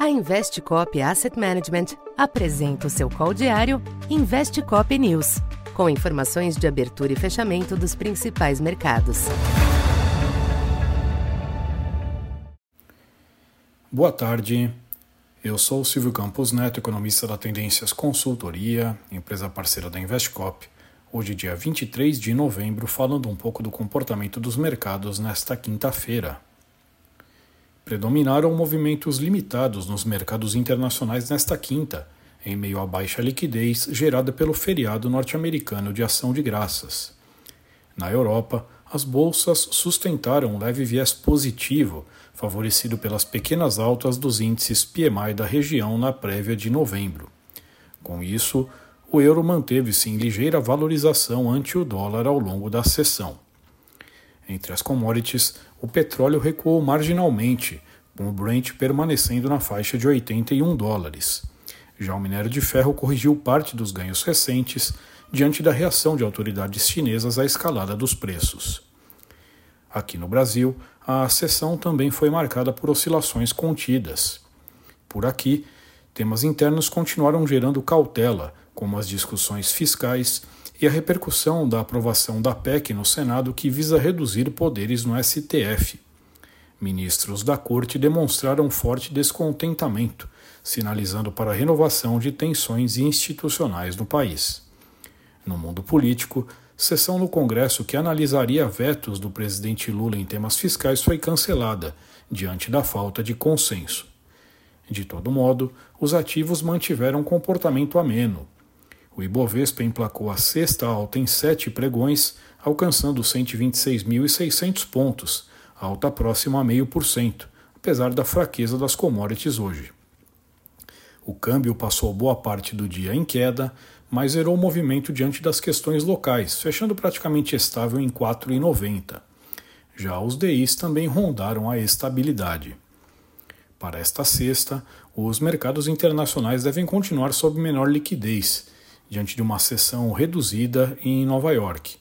A Investcop Asset Management apresenta o seu call diário Investcop News, com informações de abertura e fechamento dos principais mercados. Boa tarde. Eu sou Silvio Campos Neto, economista da Tendências Consultoria, empresa parceira da Investcop. Hoje, dia 23 de novembro, falando um pouco do comportamento dos mercados nesta quinta-feira. Predominaram movimentos limitados nos mercados internacionais nesta quinta, em meio à baixa liquidez gerada pelo feriado norte-americano de Ação de Graças. Na Europa, as bolsas sustentaram um leve viés positivo, favorecido pelas pequenas altas dos índices PMI da região na prévia de novembro. Com isso, o euro manteve-se em ligeira valorização ante o dólar ao longo da sessão. Entre as commodities, o petróleo recuou marginalmente, com o Brent permanecendo na faixa de 81 dólares. Já o minério de ferro corrigiu parte dos ganhos recentes diante da reação de autoridades chinesas à escalada dos preços. Aqui no Brasil, a sessão também foi marcada por oscilações contidas. Por aqui, temas internos continuaram gerando cautela, como as discussões fiscais e a repercussão da aprovação da PEC no Senado que visa reduzir poderes no STF. Ministros da Corte demonstraram forte descontentamento, sinalizando para a renovação de tensões institucionais no país. No mundo político, sessão no Congresso que analisaria vetos do presidente Lula em temas fiscais foi cancelada, diante da falta de consenso. De todo modo, os ativos mantiveram comportamento ameno, o Ibovespa emplacou a sexta alta em sete pregões, alcançando 126.600 pontos, alta próxima a 0,5%, apesar da fraqueza das commodities hoje. O câmbio passou boa parte do dia em queda, mas zerou o movimento diante das questões locais, fechando praticamente estável em 4,90. Já os DIs também rondaram a estabilidade. Para esta sexta, os mercados internacionais devem continuar sob menor liquidez diante de uma sessão reduzida em Nova York.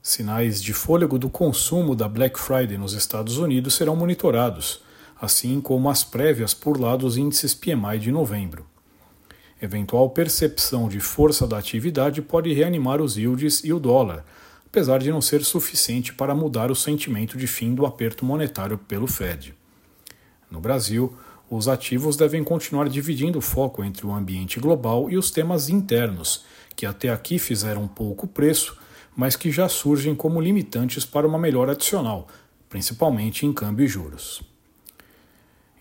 Sinais de fôlego do consumo da Black Friday nos Estados Unidos serão monitorados, assim como as prévias por lá dos índices PMI de novembro. Eventual percepção de força da atividade pode reanimar os yields e o dólar, apesar de não ser suficiente para mudar o sentimento de fim do aperto monetário pelo Fed. No Brasil, os ativos devem continuar dividindo o foco entre o ambiente global e os temas internos, que até aqui fizeram pouco preço, mas que já surgem como limitantes para uma melhora adicional, principalmente em câmbio e juros.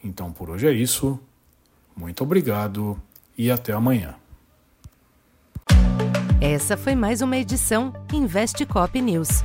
Então por hoje é isso. Muito obrigado e até amanhã. Essa foi mais uma edição Investe Cop News.